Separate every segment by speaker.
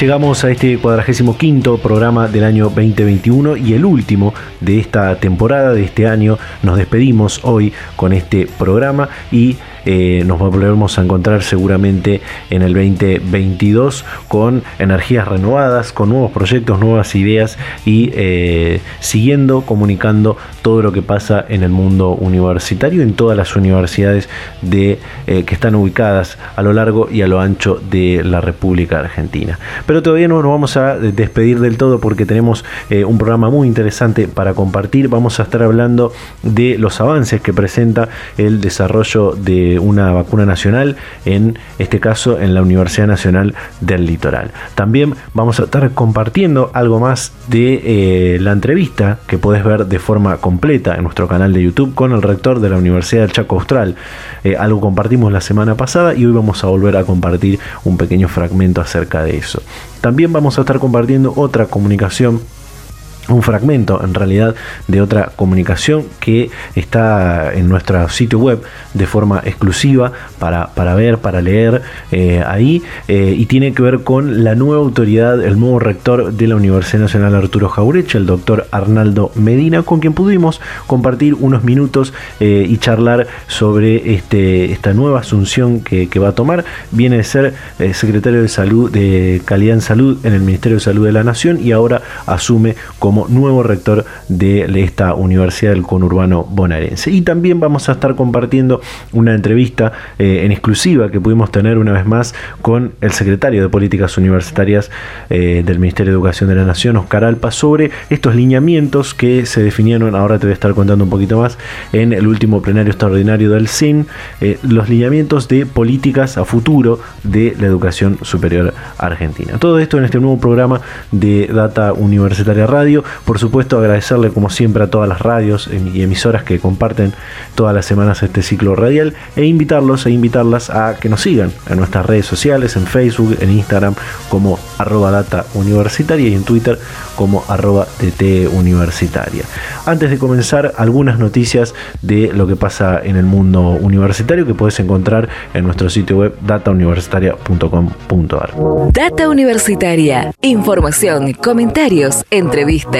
Speaker 1: Llegamos a este cuadragésimo quinto programa del año 2021 y el último de esta temporada, de este año. Nos despedimos hoy con este programa y eh, nos volveremos a encontrar seguramente en el 2022 con energías renovadas, con nuevos proyectos, nuevas ideas y eh, siguiendo comunicando todo lo que pasa en el mundo universitario, en todas las universidades de, eh, que están ubicadas a lo largo y a lo ancho de la República Argentina. Pero todavía no nos vamos a despedir del todo porque tenemos un programa muy interesante para compartir. Vamos a estar hablando de los avances que presenta el desarrollo de una vacuna nacional, en este caso en la Universidad Nacional del Litoral. También vamos a estar compartiendo algo más de eh, la entrevista que podés ver de forma completa en nuestro canal de YouTube con el rector de la Universidad del Chaco Austral. Eh, algo compartimos la semana pasada y hoy vamos a volver a compartir un pequeño fragmento acerca de eso. También vamos a estar compartiendo otra comunicación un fragmento en realidad de otra comunicación que está en nuestro sitio web de forma exclusiva para, para ver, para leer eh, ahí eh, y tiene que ver con la nueva autoridad, el nuevo rector de la Universidad Nacional Arturo Jaureche, el doctor Arnaldo Medina, con quien pudimos compartir unos minutos eh, y charlar sobre este, esta nueva asunción que, que va a tomar. Viene de ser secretario de salud de calidad en salud en el Ministerio de Salud de la Nación y ahora asume como nuevo rector de esta Universidad del Conurbano Bonaerense. Y también vamos a estar compartiendo una entrevista eh, en exclusiva que pudimos tener una vez más con el secretario de Políticas Universitarias eh, del Ministerio de Educación de la Nación, Oscar Alpa, sobre estos lineamientos que se definieron, ahora te voy a estar contando un poquito más, en el último plenario extraordinario del CIN, eh, los lineamientos de políticas a futuro de la educación superior argentina. Todo esto en este nuevo programa de Data Universitaria Radio. Por supuesto, agradecerle como siempre a todas las radios y emisoras que comparten todas las semanas este ciclo radial e invitarlos e invitarlas a que nos sigan en nuestras redes sociales, en Facebook, en Instagram como arroba data universitaria y en Twitter como arroba DT universitaria. Antes de comenzar, algunas noticias de lo que pasa en el mundo universitario que puedes encontrar en nuestro sitio web datauniversitaria.com.ar.
Speaker 2: Data Universitaria. Información, comentarios, entrevistas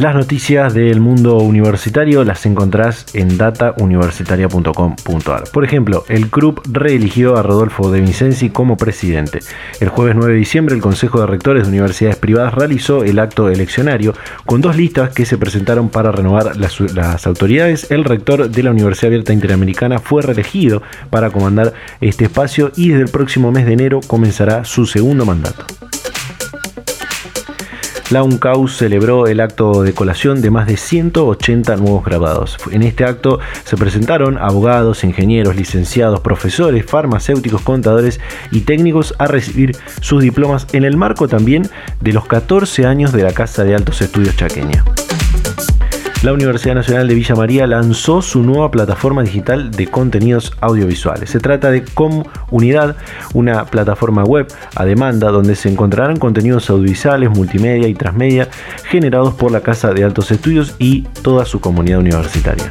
Speaker 1: Las noticias del mundo universitario las encontrás en datauniversitaria.com.ar. Por ejemplo, el CRUP reeligió a Rodolfo de Vincenzi como presidente. El jueves 9 de diciembre, el Consejo de Rectores de Universidades Privadas realizó el acto eleccionario con dos listas que se presentaron para renovar las, las autoridades. El rector de la Universidad Abierta Interamericana fue reelegido para comandar este espacio y desde el próximo mes de enero comenzará su segundo mandato. La UNCAU celebró el acto de colación de más de 180 nuevos grabados. En este acto se presentaron abogados, ingenieros, licenciados, profesores, farmacéuticos, contadores y técnicos a recibir sus diplomas en el marco también de los 14 años de la Casa de Altos Estudios Chaqueña la Universidad Nacional de Villa María lanzó su nueva plataforma digital de contenidos audiovisuales. Se trata de Comunidad, una plataforma web a demanda donde se encontrarán contenidos audiovisuales, multimedia y transmedia generados por la Casa de Altos Estudios y toda su comunidad universitaria.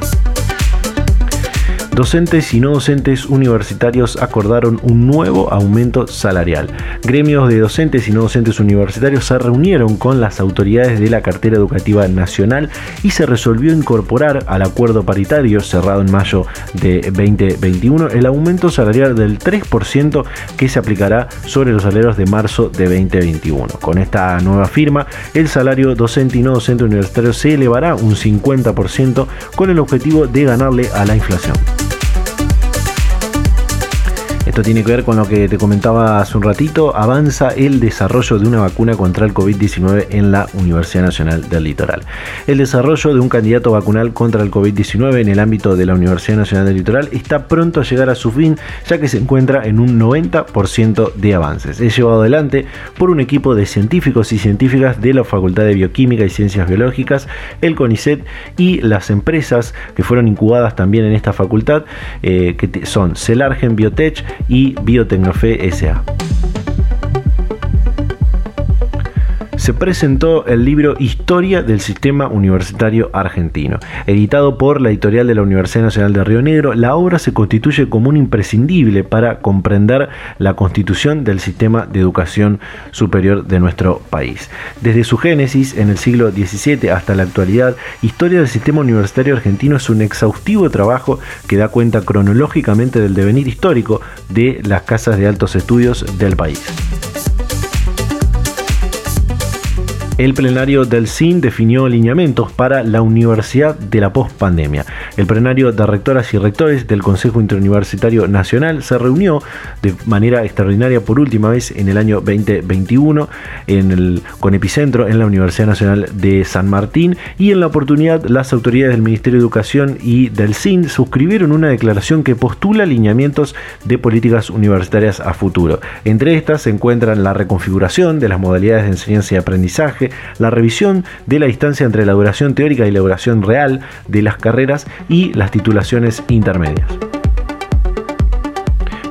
Speaker 1: Docentes y no docentes universitarios acordaron un nuevo aumento salarial. Gremios de docentes y no docentes universitarios se reunieron con las autoridades de la cartera educativa nacional y se resolvió incorporar al acuerdo paritario cerrado en mayo de 2021 el aumento salarial del 3% que se aplicará sobre los salarios de marzo de 2021. Con esta nueva firma, el salario docente y no docente universitario se elevará un 50% con el objetivo de ganarle a la inflación. Tiene que ver con lo que te comentaba hace un ratito. Avanza el desarrollo de una vacuna contra el COVID-19 en la Universidad Nacional del Litoral. El desarrollo de un candidato vacunal contra el COVID-19 en el ámbito de la Universidad Nacional del Litoral está pronto a llegar a su fin, ya que se encuentra en un 90% de avances. Es llevado adelante por un equipo de científicos y científicas de la Facultad de Bioquímica y Ciencias Biológicas, el CONICET y las empresas que fueron incubadas también en esta facultad, eh, que son Celargen Biotech, y Biotecnofe S.A. se presentó el libro Historia del Sistema Universitario Argentino. Editado por la editorial de la Universidad Nacional de Río Negro, la obra se constituye como un imprescindible para comprender la constitución del sistema de educación superior de nuestro país. Desde su génesis en el siglo XVII hasta la actualidad, Historia del Sistema Universitario Argentino es un exhaustivo trabajo que da cuenta cronológicamente del devenir histórico de las casas de altos estudios del país. El plenario del CIN definió lineamientos para la universidad de la pospandemia. El plenario de rectoras y rectores del Consejo Interuniversitario Nacional se reunió de manera extraordinaria por última vez en el año 2021 en el, con epicentro en la Universidad Nacional de San Martín y en la oportunidad las autoridades del Ministerio de Educación y del CIN suscribieron una declaración que postula lineamientos de políticas universitarias a futuro. Entre estas se encuentran la reconfiguración de las modalidades de enseñanza y aprendizaje, la revisión de la distancia entre la duración teórica y la duración real de las carreras y las titulaciones intermedias.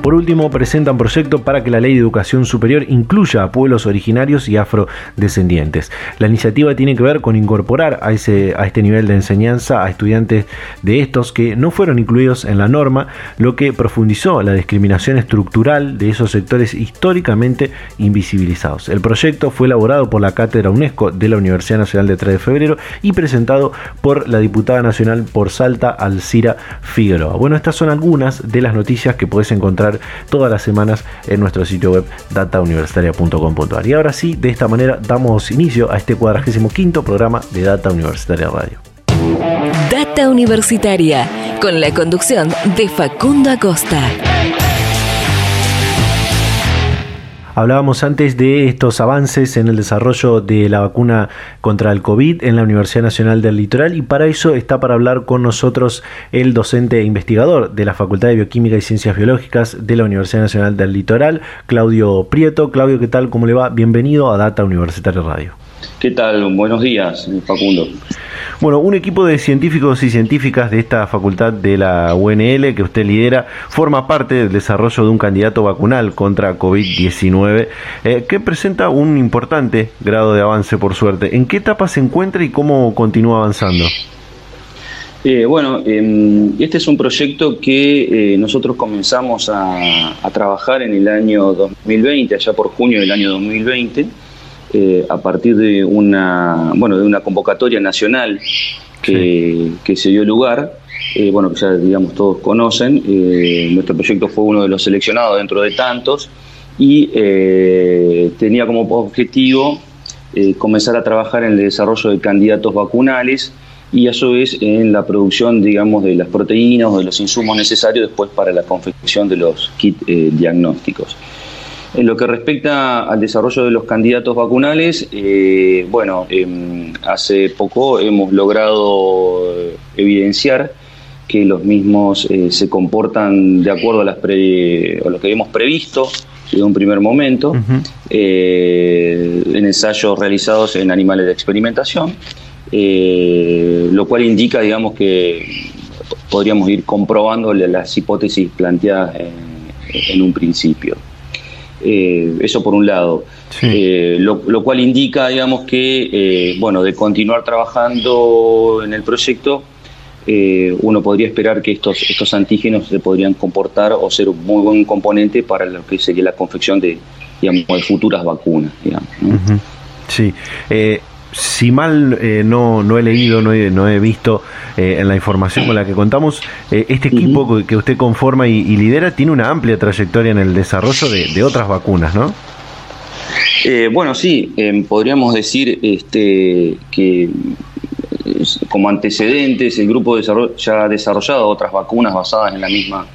Speaker 1: Por último, presentan proyecto para que la ley de educación superior incluya a pueblos originarios y afrodescendientes. La iniciativa tiene que ver con incorporar a, este nivel de enseñanza a estudiantes de estos que no fueron incluidos en la norma, lo que profundizó la discriminación estructural de esos sectores históricamente invisibilizados. El proyecto fue elaborado por la Cátedra UNESCO de la Universidad Nacional de 3 de Febrero y presentado por la diputada nacional por Salta, Alcira Figueroa. Bueno, estas son algunas de las noticias que puedes encontrar todas las semanas en nuestro sitio web datauniversitaria.com.ar. Y ahora sí, de esta manera damos inicio a este cuadragésimo quinto programa de Data Universitaria Radio.
Speaker 2: Data Universitaria, con la conducción de Facundo Acosta.
Speaker 1: Hablábamos antes de estos avances en el desarrollo de la vacuna contra el COVID en la Universidad Nacional del Litoral y para eso está para hablar con nosotros el docente e investigador de la Facultad de Bioquímica y Ciencias Biológicas de la Universidad Nacional del Litoral, Claudio Prieto. Claudio, ¿qué tal? ¿Cómo le va? Bienvenido a Data Universitaria Radio.
Speaker 3: ¿Qué tal? Buenos días, Facundo.
Speaker 1: Bueno, un equipo de científicos y científicas de esta facultad de la UNL que usted lidera forma parte del desarrollo de un candidato vacunal contra COVID-19 eh, que presenta un importante grado de avance, por suerte. ¿En qué etapa se encuentra y cómo continúa avanzando?
Speaker 3: Eh, bueno, em, este es un proyecto que eh, nosotros comenzamos a, a, trabajar en el año 2020, allá por junio del año 2020 eh, a partir de una, bueno, de una convocatoria nacional que, se dio lugar, eh, bueno, que ya digamos todos conocen, eh, nuestro proyecto fue uno de los seleccionados dentro de tantos y tenía como objetivo comenzar a trabajar en el desarrollo de candidatos vacunales y a su vez en la producción, digamos, de las proteínas o de los insumos necesarios después para la confección de los kits diagnósticos. En lo que respecta al desarrollo de los candidatos vacunales, eh, bueno, em, hace poco hemos logrado evidenciar que los mismos eh, se comportan de acuerdo a, las lo que habíamos previsto en un primer momento, eh, en ensayos realizados en animales de experimentación, lo cual indica, digamos, que podríamos ir comprobando las hipótesis planteadas en un principio. Eh, eso por un lado. Eh, lo, cual indica, digamos, que, eh, bueno, de continuar trabajando en el proyecto, uno podría esperar que estos, estos antígenos se podrían comportar o ser un muy buen componente para lo que sería la confección de, digamos, de futuras vacunas. Digamos,
Speaker 1: Sí. Eh, si mal eh, no, no he leído, no he, no he visto eh, en la información con la que contamos, este equipo que usted conforma y, lidera tiene una amplia trayectoria en el desarrollo de, otras vacunas, ¿no?
Speaker 3: bueno, sí, em, podríamos decir este, que como antecedentes el grupo ya ha desarrollado otras vacunas basadas en la misma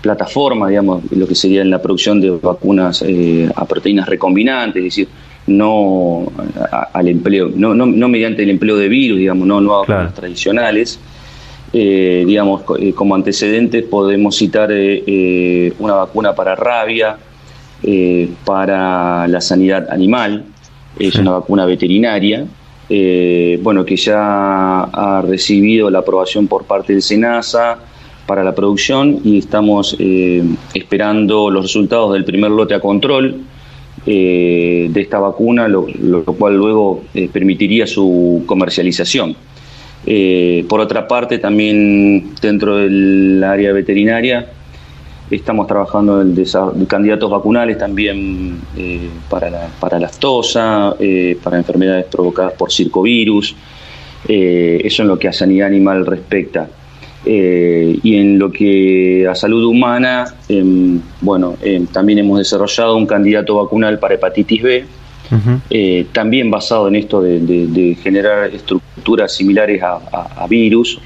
Speaker 3: plataforma, digamos, lo que sería en la producción de vacunas a proteínas recombinantes, es decir, no al empleo, no, no, no, mediante el empleo de virus, digamos, no, no tradicionales. Eh, digamos, eh, como antecedentes podemos citar eh, una vacuna para rabia, para la sanidad animal, es una vacuna veterinaria, bueno, que ya ha recibido la aprobación por parte del SENASA para la producción y estamos esperando los resultados del primer lote a control eh, de esta vacuna, lo, cual luego eh, permitiría su comercialización. Eh, por otra parte, también dentro del área veterinaria estamos trabajando en candidatos vacunales también para, la, para la tosa, para enfermedades provocadas por circovirus, eso en lo que a sanidad animal respecta. Eh, y en lo que a salud humana, em, bueno, em, también hemos desarrollado un candidato vacunal para hepatitis B, eh, también basado en esto de, generar estructuras similares a, virus,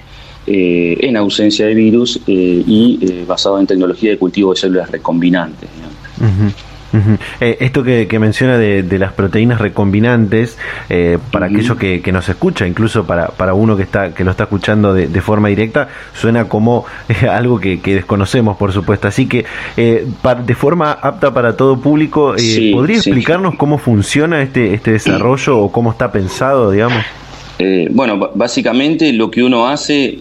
Speaker 3: eh, en ausencia de virus y basado en tecnología de cultivo de células recombinantes.
Speaker 1: Eh, esto que, menciona de, las proteínas recombinantes, eh, para aquellos que, nos escucha, incluso para, para uno que está que lo está escuchando de, forma directa, suena como eh, algo que, desconocemos, por supuesto. Así que, de forma apta para todo público, ¿podría explicarnos cómo funciona este, este desarrollo o cómo está pensado, digamos?
Speaker 3: bueno, básicamente lo que uno hace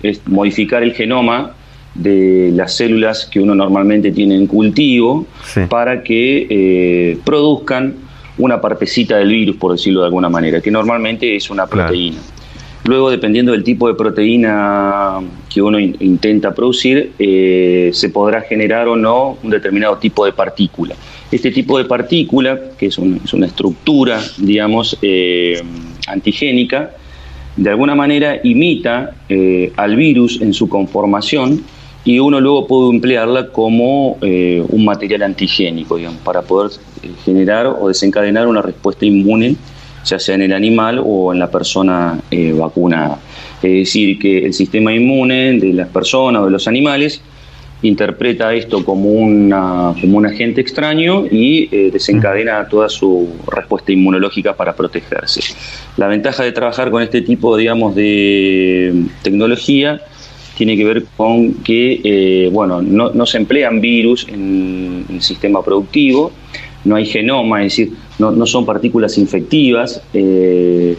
Speaker 3: es modificar el genoma de las células que uno normalmente tiene en cultivo para que eh, produzcan una partecita del virus, por decirlo de alguna manera, que normalmente es una proteína. Luego, dependiendo del tipo de proteína que uno intenta producir, eh, se podrá generar o no un determinado tipo de partícula. Este tipo de partícula, que es, una estructura, digamos, eh, antigénica, de alguna manera imita al virus en su conformación y uno luego puede emplearla como eh, un material antigénico, digamos, para poder eh, generar o desencadenar una respuesta inmune, ya sea en el animal o en la persona eh, vacunada. Es decir, que el sistema inmune de las personas o de los animales interpreta esto como, una, como un agente extraño y desencadena toda su respuesta inmunológica para protegerse. La ventaja de trabajar con este tipo, digamos, de tecnología tiene que ver con que, eh, bueno, no, se emplean virus en, el sistema productivo, no hay genoma, es decir, no, son partículas infectivas eh,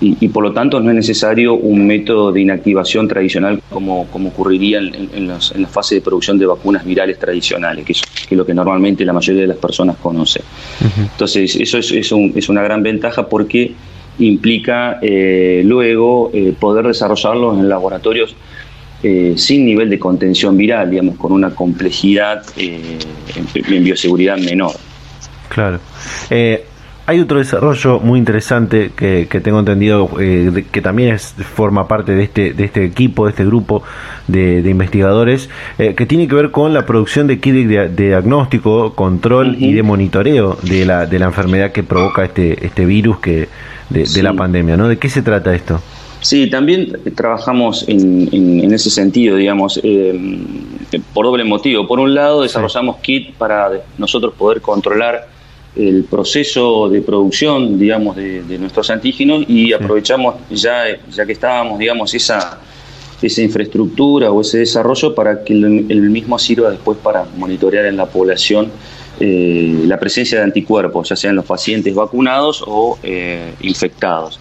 Speaker 3: y, por lo tanto no es necesario un método de inactivación tradicional como, como ocurriría en, la fase de producción de vacunas virales tradicionales, que es, lo que normalmente la mayoría de las personas conoce. Entonces, eso es, es, una gran ventaja porque implica eh, luego poder desarrollarlos en laboratorios eh, sin nivel de contención viral, digamos, con una complejidad eh, en, bioseguridad menor.
Speaker 1: Claro. Eh, hay otro desarrollo muy interesante que, tengo entendido que también es, forma parte de este, de este equipo, de este grupo de, investigadores, que tiene que ver con la producción de kits de, diagnóstico, control y de monitoreo de la, de la enfermedad que provoca este, este virus que, de, la pandemia. ¿no? ¿De qué se trata esto?
Speaker 3: Sí, también trabajamos en, ese sentido, digamos, eh, por doble motivo. Por un lado, desarrollamos kit para nosotros poder controlar el proceso de producción, digamos, de, nuestros antígenos y aprovechamos ya, ya que estábamos, digamos, esa, esa infraestructura o ese desarrollo para que el, mismo sirva después para monitorear en la población eh, la presencia de anticuerpos, ya sean los pacientes vacunados o eh, infectados.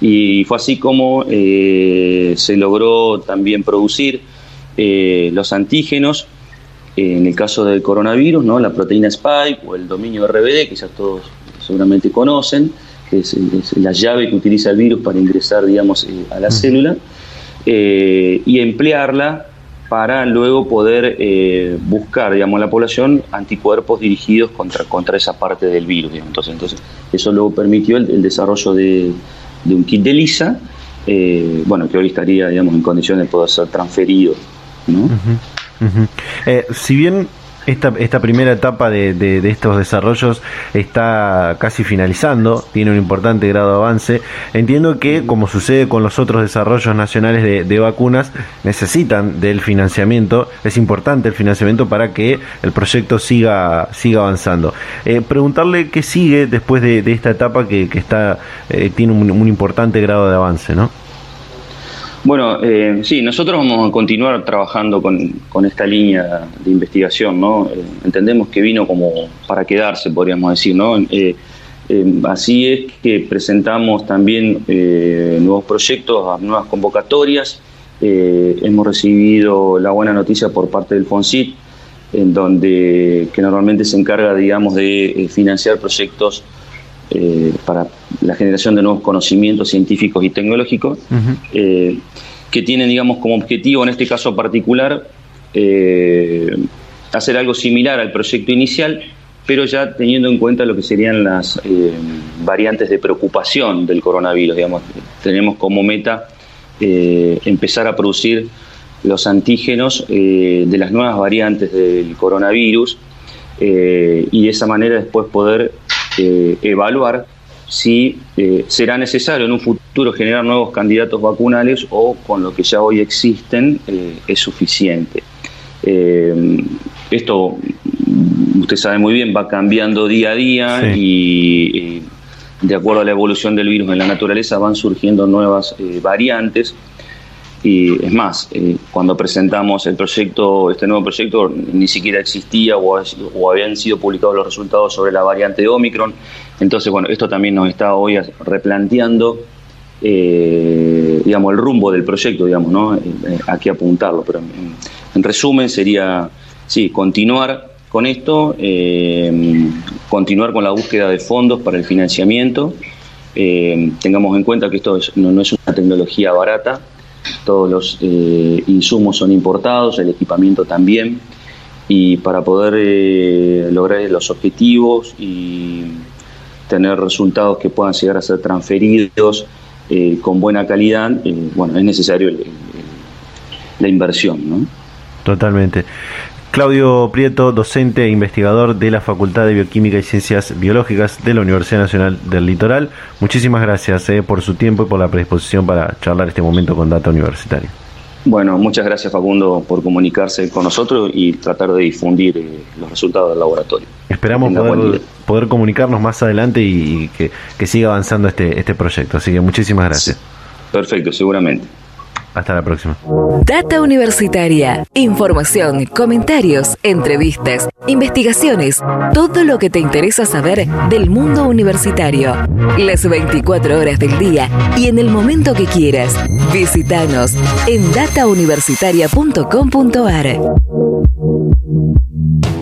Speaker 3: Y fue así como eh, se logró también producir eh, los antígenos, en el caso del coronavirus, ¿no? la proteína Spike o el dominio RBD, que ya todos seguramente conocen, que es, la llave que utiliza el virus para ingresar, digamos, a la célula, y emplearla para luego poder eh, buscar, digamos, en la población anticuerpos dirigidos contra, contra esa parte del virus. Entonces, entonces, eso luego permitió el, desarrollo de, un kit de lisa, eh, bueno, que hoy estaría, digamos, en condiciones de poder ser transferido. ¿no?
Speaker 1: Eh, si bien esta, esta primera etapa de, de, estos desarrollos está casi finalizando, tiene un importante grado de avance. Entiendo que, como sucede con los otros desarrollos nacionales de, vacunas, necesitan del financiamiento. Es importante el financiamiento para que el proyecto siga, siga avanzando. Eh, preguntarle qué sigue después de, esta etapa que, que está, eh, tiene un, un importante grado de avance, ¿no?
Speaker 3: Bueno, eh, sí, nosotros vamos a continuar trabajando con, esta línea de investigación, ¿no? Eh, entendemos que vino como para quedarse, podríamos decir, ¿no? Eh, así es que presentamos también nuevos proyectos, nuevas convocatorias. hemos recibido la buena noticia por parte del FONSIT, en donde que normalmente se encarga, digamos, de financiar proyectos eh, para la generación de nuevos conocimientos científicos y tecnológicos, eh, que tienen, digamos, como objetivo, en este caso particular, eh, hacer algo similar al proyecto inicial, pero ya teniendo en cuenta lo que serían las variantes de preocupación del coronavirus. Digamos, tenemos como meta empezar a producir los antígenos de las nuevas variantes del coronavirus y de esa manera después poder eh, evaluar si eh, será necesario en un futuro generar nuevos candidatos vacunales o con lo que ya hoy existen eh, es suficiente. esto, usted sabe muy bien, va cambiando día a día y de acuerdo a la evolución del virus en la naturaleza van surgiendo nuevas variantes. Y es más, eh, cuando presentamos el proyecto, este nuevo proyecto, ni siquiera existía o, habían sido publicados los resultados sobre la variante de Omicron. Entonces, bueno, esto también nos está hoy replanteando, eh, digamos, el rumbo del proyecto, digamos, ¿no? Eh, aquí apuntarlo. Pero en, resumen sería, sí, continuar con esto, continuar con la búsqueda de fondos para el financiamiento. tengamos en cuenta que esto no es una tecnología barata, todos los eh, insumos son importados, el equipamiento también, y para poder eh, lograr los objetivos y tener resultados que puedan llegar a ser transferidos eh, con buena calidad, bueno, es necesario la inversión, ¿no?
Speaker 1: Totalmente. Claudio Prieto, docente e investigador de la Facultad de Bioquímica y Ciencias Biológicas de la Universidad Nacional del Litoral. Muchísimas gracias eh, por su tiempo y por la predisposición para charlar este momento con Data Universitaria.
Speaker 3: Bueno, muchas gracias Facundo por comunicarse con nosotros y tratar de difundir eh, los resultados del laboratorio.
Speaker 1: Esperamos poder, comunicarnos más adelante y, que, siga avanzando este, este proyecto. Así que muchísimas gracias.
Speaker 3: Perfecto, seguramente.
Speaker 1: Hasta la próxima.
Speaker 2: Data Universitaria. Información, comentarios, entrevistas, investigaciones. Todo lo que te interesa saber del mundo universitario. Las 24 horas del día y en el momento que quieras. Visítanos en datauniversitaria.com.ar.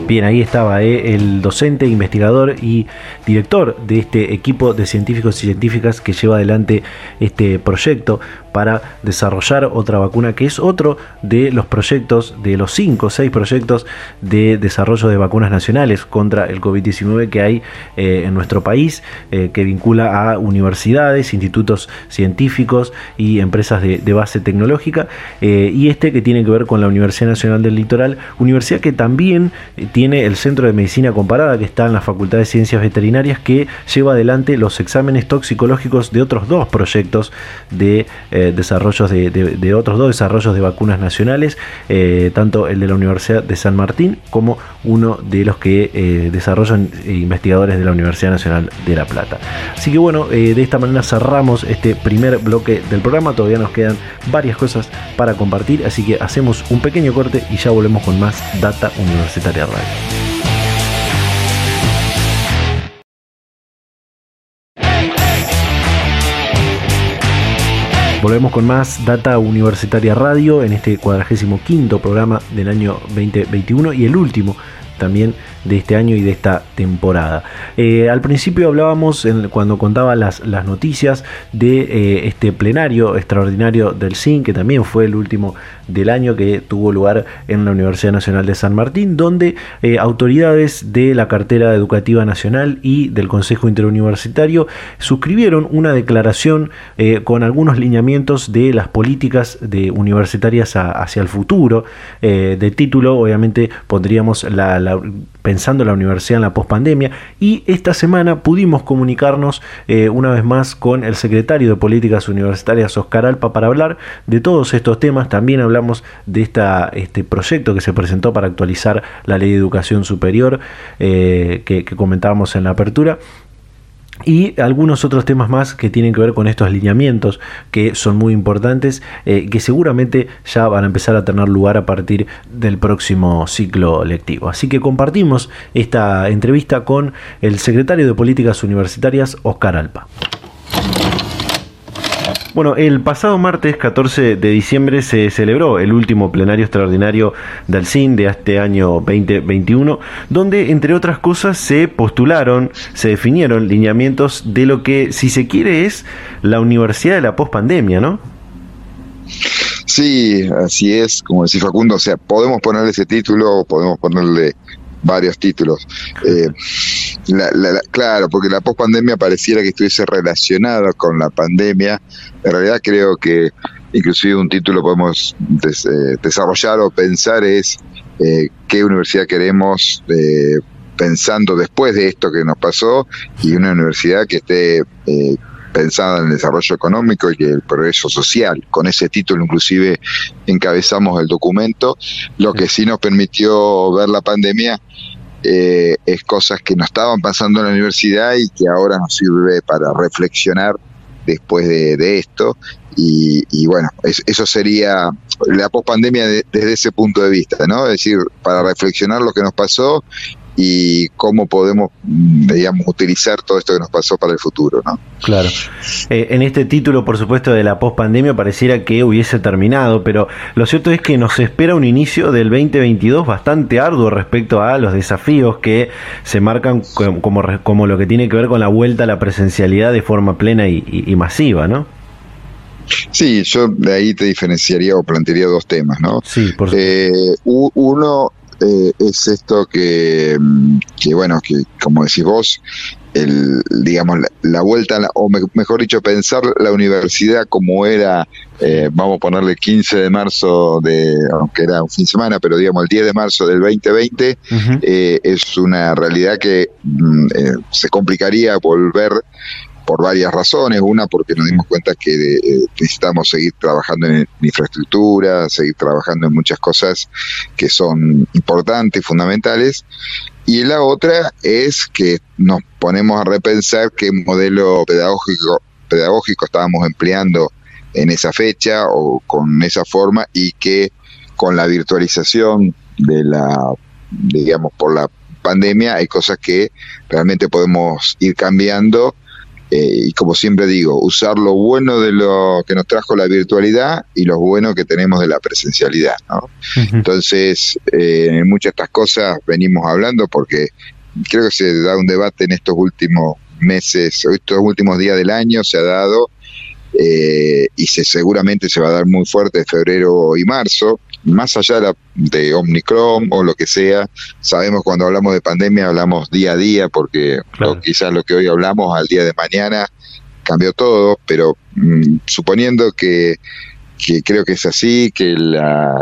Speaker 1: Bien, ahí estaba eh, el docente, investigador y director de este equipo de científicos y científicas que lleva adelante este proyecto para desarrollar otra vacuna, que es otro de los proyectos, de los 5 o 6 proyectos de desarrollo de vacunas nacionales contra el COVID-19 que hay eh, en nuestro país, eh, que vincula a universidades, institutos científicos y empresas de, base tecnológica, eh, y este que tiene que ver con la Universidad Nacional del Litoral, universidad que también tiene el Centro de Medicina Comparada, que está en la Facultad de Ciencias Veterinarias, que lleva adelante los exámenes toxicológicos de otros dos proyectos de desarrollos de, otros dos desarrollos de vacunas nacionales, eh, tanto el de la Universidad de San Martín como uno de los que eh, desarrollan investigadores de la Universidad Nacional de La Plata. Así que bueno, eh, de esta manera cerramos este primer bloque del programa, todavía nos quedan varias cosas para compartir, así que hacemos un pequeño corte y ya volvemos con más Data Universitaria Radio. Volvemos con más Data Universitaria Radio en este cuadragésimo quinto programa del año 2021 y el último también de este año y de esta temporada. Eh, al principio hablábamos, cuando contaba las, las noticias, de eh, este plenario extraordinario del CIN, que también fue el último del año que tuvo lugar en la Universidad Nacional de San Martín, donde eh, autoridades de la cartera educativa nacional y del Consejo Interuniversitario suscribieron una declaración con algunos lineamientos de las políticas de universitarias hacia el futuro. de título, obviamente, pondríamos la, la pensando la universidad en la pospandemia y esta semana pudimos comunicarnos eh, una vez más con el secretario de Políticas Universitarias Oscar Alpa para hablar de todos estos temas. También hablamos de este proyecto que se presentó para actualizar la ley de educación superior eh, que comentábamos en la apertura y algunos otros temas más que tienen que ver con estos lineamientos que son muy importantes, eh, que seguramente ya van a empezar a tener lugar a partir del próximo ciclo lectivo. Así que compartimos esta entrevista con el secretario de Políticas Universitarias, Oscar Alpa. Bueno, el pasado martes 14 de diciembre se celebró el último plenario extraordinario del CIN de este año 2021, donde entre otras cosas se postularon, se definieron lineamientos de lo que, si se quiere, es la universidad de la pospandemia, ¿no?
Speaker 4: Sí, así es, como decía Facundo, o sea, podemos ponerle ese título, podemos ponerle varios títulos. Eh, claro, porque la pospandemia pareciera que estuviese relacionado con la pandemia. En realidad creo que inclusive un título podemos eh, desarrollar o pensar es eh, qué universidad queremos pensando después de esto que nos pasó y una universidad que esté pensada en el desarrollo económico y el progreso social. Con ese título inclusive encabezamos el documento, lo que sí nos permitió ver la pandemia eh, es cosas que no estaban pasando en la universidad y que ahora nos sirve para reflexionar después de, esto. Y, bueno, eso sería la pospandemia desde ese punto de vista, ¿no? Es decir, para reflexionar lo que nos pasó y cómo podemos, digamos, utilizar todo esto que nos pasó para el futuro, ¿no?
Speaker 1: Claro. Eh, en este título, por supuesto, de la pospandemia pareciera que hubiese terminado, pero lo cierto es que nos espera un inicio del 2022 bastante arduo respecto a los desafíos que se marcan como, como lo que tiene que ver con la vuelta a la presencialidad de forma plena y, masiva, ¿no?
Speaker 4: Sí, yo de ahí te diferenciaría o plantearía dos temas, ¿no?
Speaker 1: Sí, por
Speaker 4: eh, uno eh, es esto que, mm, que, bueno, que como decís vos, el, digamos, la, vuelta, o mejor dicho, pensar la universidad como era, eh, vamos a ponerle 15 de marzo, de aunque era un fin de semana, pero digamos el 10 de marzo del 2020, eh, es una realidad que mm, se complicaría volver por varias razones. Una, porque nos dimos cuenta que eh, necesitamos seguir trabajando en infraestructura, seguir trabajando en muchas cosas que son importantes fundamentales. Y la otra es que nos ponemos a repensar qué modelo pedagógico, pedagógico estábamos empleando en esa fecha o con esa forma y que con la virtualización de la, digamos, por la pandemia hay cosas que realmente podemos ir cambiando eh, y como siempre digo, usar lo bueno de lo que nos trajo la virtualidad y lo bueno que tenemos de la presencialidad. Entonces, eh, en muchas de estas cosas venimos hablando porque creo que se da un debate en estos últimos meses, estos últimos días del año se ha dado eh, y se, seguramente se va a dar muy fuerte en febrero y marzo más allá de, Omnicron o lo que sea, sabemos cuando hablamos de pandemia hablamos día a día porque quizás lo que hoy hablamos al día de mañana cambió todo, pero mm, suponiendo que, creo que es así, que la,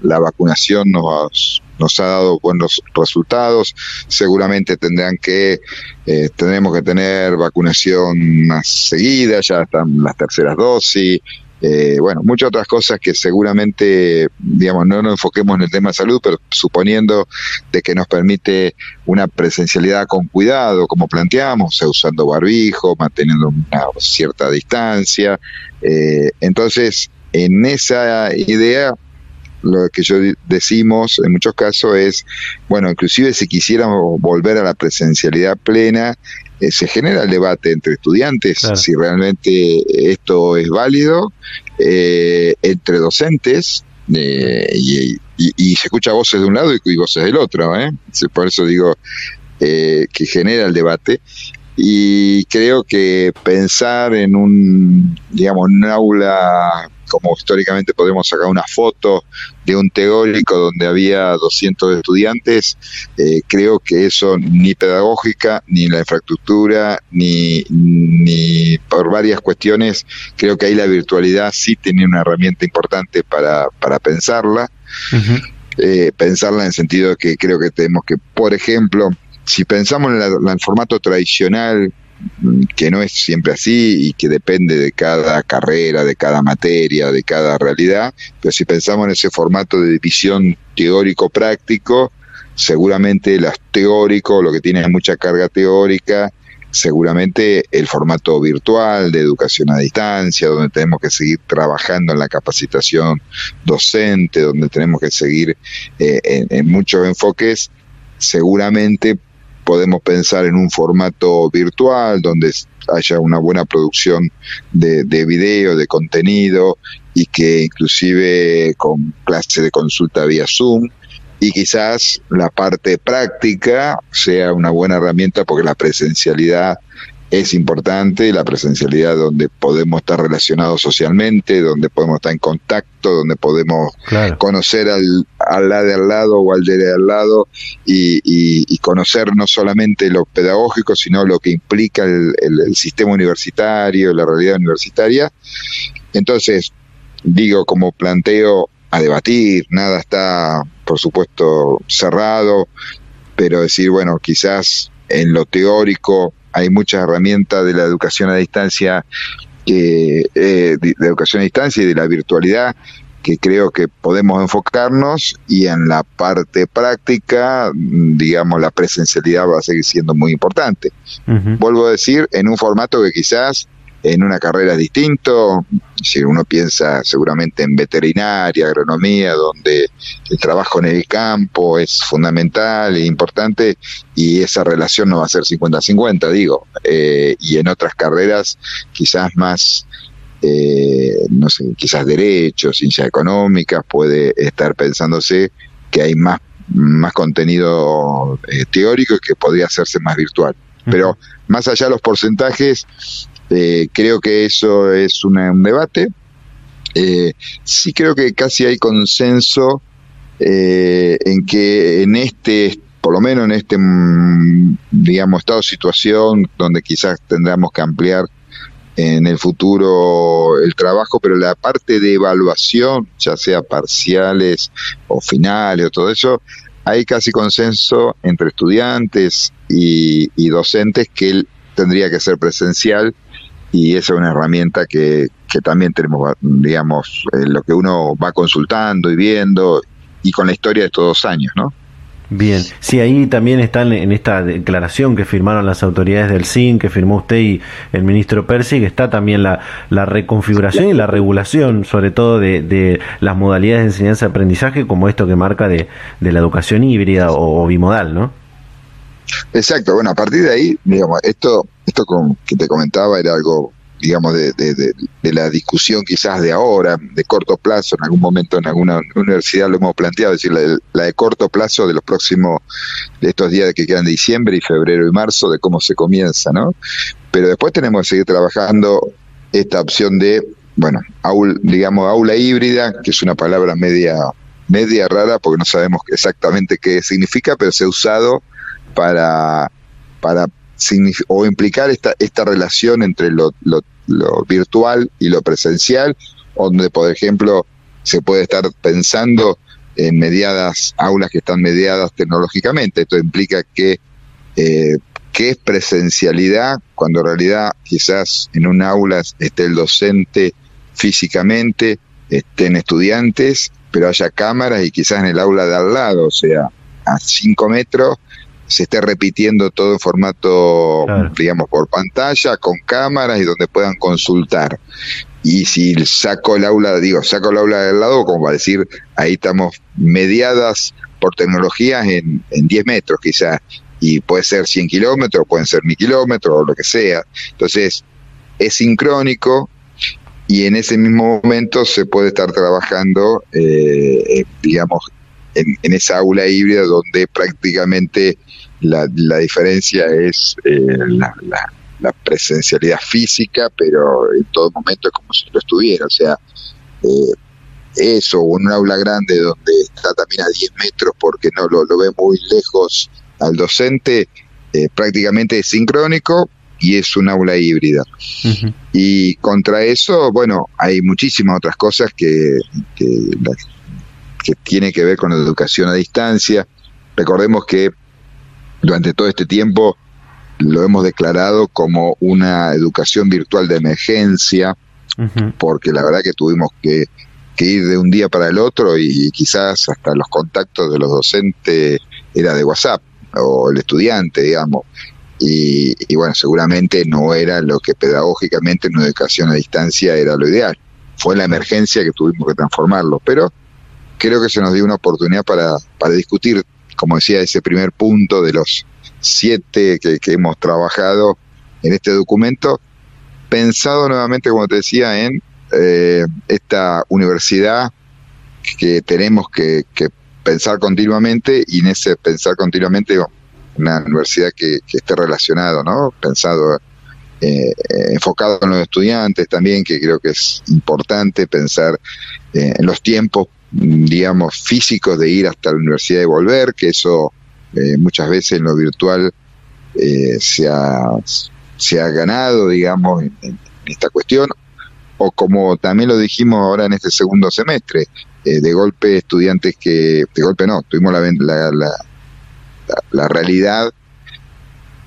Speaker 4: la, vacunación nos, nos ha dado buenos resultados, seguramente tendrán que, eh, tendremos que tener vacunación más seguida, ya están las terceras dosis, eh, bueno, muchas otras cosas que seguramente, digamos, no nos enfoquemos en el tema de salud, pero suponiendo de que nos permite una presencialidad con cuidado, como planteamos, usando barbijo, manteniendo una cierta distancia. Eh, entonces, en esa idea, lo que yo decimos en muchos casos es, bueno, inclusive si quisiéramos volver a la presencialidad plena, eh, se genera el debate entre estudiantes si realmente esto es válido, eh, entre docentes, eh, y, se escucha voces de un lado y, voces del otro, ¿eh? por eso digo que genera el debate y creo que pensar en un, digamos, un aula como históricamente podemos sacar una foto de un teórico donde había 200 estudiantes, eh, creo que eso ni pedagógica, ni la infraestructura, ni, ni por varias cuestiones, creo que ahí la virtualidad sí tiene una herramienta importante para, para pensarla. Eh, pensarla en el sentido que creo que tenemos que, por ejemplo, si pensamos en, el formato tradicional, que no es siempre así y que depende de cada carrera, de cada materia, de cada realidad, pero si pensamos en ese formato de división teórico-práctico, seguramente las teórico, lo que tiene mucha carga teórica, seguramente el formato virtual de educación a distancia, donde tenemos que seguir trabajando en la capacitación docente, donde tenemos que seguir eh, en muchos enfoques, seguramente podemos pensar en un formato virtual donde haya una buena producción de, de video, de contenido y que inclusive con clase de consulta vía Zoom y quizás la parte práctica sea una buena herramienta porque la presencialidad es importante, la presencialidad donde podemos estar relacionados socialmente, donde podemos estar en contacto, donde podemos conocer al, al lado de al lado o al de al lado y, conocer no solamente lo pedagógico, sino lo que implica el, el sistema universitario, la realidad universitaria. Entonces, digo, como planteo a debatir, nada está, por supuesto, cerrado, pero decir, bueno, quizás en lo teórico hay muchas herramientas de la educación a distancia, que, eh, de, educación a distancia y de la virtualidad que creo que podemos enfocarnos y en la parte práctica, digamos, la presencialidad va a seguir siendo muy importante. Vuelvo a decir, en un formato que quizás en una carrera distinto, si uno piensa seguramente en veterinaria, agronomía, donde el trabajo en el campo es fundamental e importante y esa relación no va a ser 50-50, digo, eh, y en otras carreras quizás más, eh, no sé, quizás derecho, ciencias económicas, puede estar pensándose que hay más, más contenido eh, teórico y que podría hacerse más virtual. Pero más allá de los porcentajes, eh, creo que eso es un debate. Eh, sí creo que casi hay consenso eh, en que en este, por lo menos en este, mm, digamos, estado de situación donde quizás tendremos que ampliar en el futuro el trabajo, pero la parte de evaluación, ya sea parciales o finales o todo eso, hay casi consenso entre estudiantes y, y docentes que tendría que ser presencial y esa es una herramienta que, que también tenemos, digamos, eh, lo que uno va consultando y viendo y con la historia de estos dos años, ¿no?
Speaker 1: Bien, sí, ahí también están en esta declaración que firmaron las autoridades del CIN, que firmó usted y el ministro Percy, que está también la, la reconfiguración y la regulación, sobre todo de, de las modalidades de enseñanza-aprendizaje, como esto que marca de, de la educación híbrida o bimodal, ¿no?
Speaker 4: Exacto, bueno, a partir de ahí, digamos, esto, esto con, que te comentaba era algo, digamos, de, de, la discusión quizás de ahora, de corto plazo, en algún momento en alguna universidad lo hemos planteado, es decir, la, de corto plazo de los próximos, de estos días que quedan de diciembre y febrero y marzo, de cómo se comienza, ¿no? Pero después tenemos que seguir trabajando esta opción de, bueno, digamos, aula híbrida, que es una palabra media media rara porque no sabemos exactamente qué significa, pero se ha usado para, para o implicar esta, esta relación entre lo, virtual y lo presencial, donde, por ejemplo, se puede estar pensando en mediadas, aulas que están mediadas tecnológicamente. Esto implica que, eh, que es presencialidad, cuando en realidad quizás en un aula esté el docente físicamente, estén estudiantes, pero haya cámaras y quizás en el aula de al lado, o sea, a cinco metros, se esté repitiendo todo en formato, digamos, por pantalla, con cámaras y donde puedan consultar. Y si saco el aula, digo, saco el aula del lado, como para decir, ahí estamos mediadas por tecnologías en, en 10 metros quizás, y puede ser 100 kilómetros, pueden ser 1000 kilómetros, o lo que sea. Entonces, es sincrónico, y en ese mismo momento se puede estar trabajando, eh, digamos, en, esa aula híbrida donde prácticamente la, diferencia es eh, la, presencialidad física, pero en todo momento es como si lo estuviera. O sea, eh, eso, o en un aula grande donde está también a 10 metros porque no lo, ve muy lejos al docente, eh, prácticamente es sincrónico y es un aula híbrida. Y contra eso, bueno, hay muchísimas otras cosas que, que, que tiene que ver con la educación a distancia. Recordemos que durante todo este tiempo lo hemos declarado como una educación virtual de emergencia, porque la verdad que tuvimos que, ir de un día para el otro y quizás hasta los contactos de los docentes era de WhatsApp o el estudiante, digamos. Y, y, bueno, seguramente no era lo que pedagógicamente en una educación a distancia era lo ideal. Fue la emergencia que tuvimos que transformarlo, pero creo que se nos dio una oportunidad para, para discutir, como decía, ese primer punto de los siete que, hemos trabajado en este documento, pensado nuevamente, como te decía, en eh, esta universidad que tenemos que, pensar continuamente y en ese pensar continuamente una universidad que, esté relacionado, ¿no? Pensado, eh, enfocado en los estudiantes también, que creo que es importante pensar eh, en los tiempos digamos, físicos de ir hasta la universidad y volver, que eso eh, muchas veces en lo virtual eh, se, ha, se ha ganado, digamos, en, esta cuestión, o como también lo dijimos ahora en este segundo semestre, eh, de golpe estudiantes que, de golpe no, tuvimos la, la, la, la realidad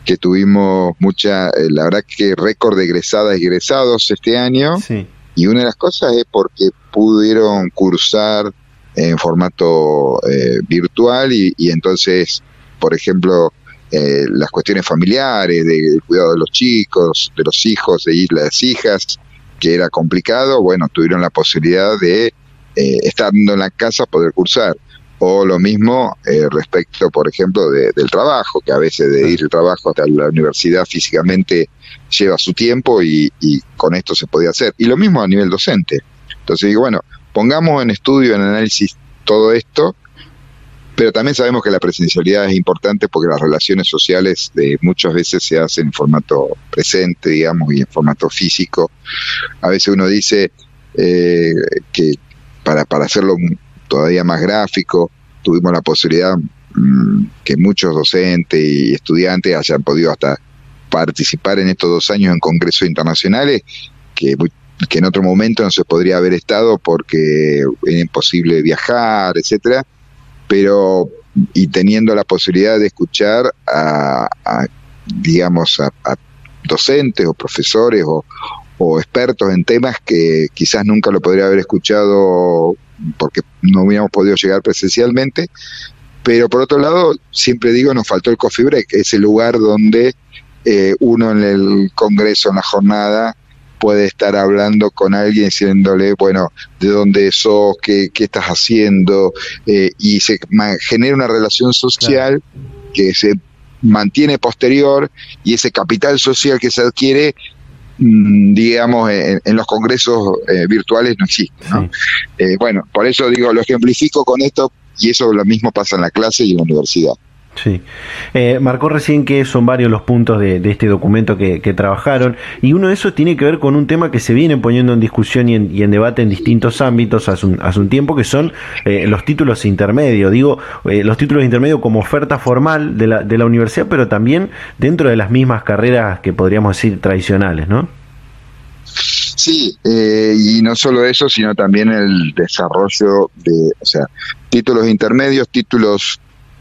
Speaker 4: que tuvimos mucha, la verdad que récord de egresadas y egresados este año. Sí y una de las cosas es porque pudieron cursar en formato eh, virtual y, entonces, por ejemplo, eh, las cuestiones familiares, del cuidado de los chicos, de los hijos de las hijas, que era complicado, bueno, tuvieron la posibilidad de, eh, estando en la casa, poder cursar. O lo mismo respecto, por ejemplo, del trabajo, que a veces de ir al trabajo hasta la universidad físicamente lleva su tiempo y, con esto se podía hacer. Y lo mismo a nivel docente. Entonces digo, bueno, pongamos en estudio, en análisis todo esto, pero también sabemos que la presencialidad es importante porque las relaciones sociales de muchas veces se hacen en formato presente, digamos, y en formato físico. A veces uno dice eh, que para, para hacerlo todavía más gráfico, tuvimos la posibilidad mm, que muchos docentes y estudiantes hayan podido hasta participar en estos dos años en congresos internacionales que, que en otro momento no se podría haber estado porque era imposible viajar, etcétera, pero y teniendo la posibilidad de escuchar a, digamos a, docentes o profesores o, o expertos en temas que quizás nunca lo podría haber escuchado porque no hubiéramos podido llegar presencialmente, pero por otro lado, siempre digo, nos faltó el coffee break, ese lugar donde eh, uno en el Congreso, en la jornada, puede estar hablando con alguien diciéndole, bueno, de dónde sos, qué, qué estás haciendo, eh, y se genera una relación social que se mantiene posterior y ese capital social que se adquiere digamos, en, los congresos eh, virtuales no existe. bueno, por eso digo, lo ejemplifico con esto y eso lo mismo pasa en la clase y en la universidad.
Speaker 1: Sí. Eh, marcó recién que son varios los puntos de, este documento que, trabajaron y uno de esos tiene que ver con un tema que se viene poniendo en discusión y en, debate en distintos ámbitos hace un, tiempo, que son eh, los títulos intermedios. Digo, eh, los títulos intermedios como oferta formal de la, de la universidad, pero también dentro de las mismas carreras que podríamos decir tradicionales, ¿no?
Speaker 4: Sí, y no solo eso, sino también el desarrollo de, o sea, títulos intermedios, títulos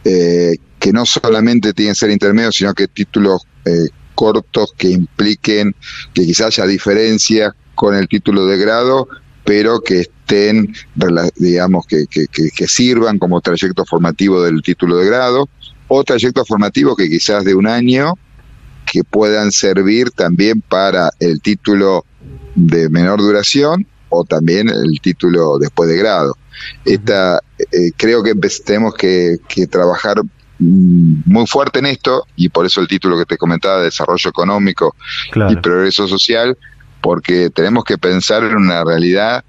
Speaker 4: eh, que no solamente tienen que ser intermedios, sino que títulos eh, cortos que impliquen que quizás haya diferencias con el título de grado, pero que estén, digamos, que, que, sirvan como trayecto formativo del título de grado, o trayectos formativos que quizás de un año, que puedan servir también para el título de menor duración o también el título después de grado. Esta, eh, creo que tenemos que, que trabajar muy fuerte en esto, y por eso el título que te comentaba, Desarrollo Económico y Progreso Social, porque tenemos que pensar en una realidad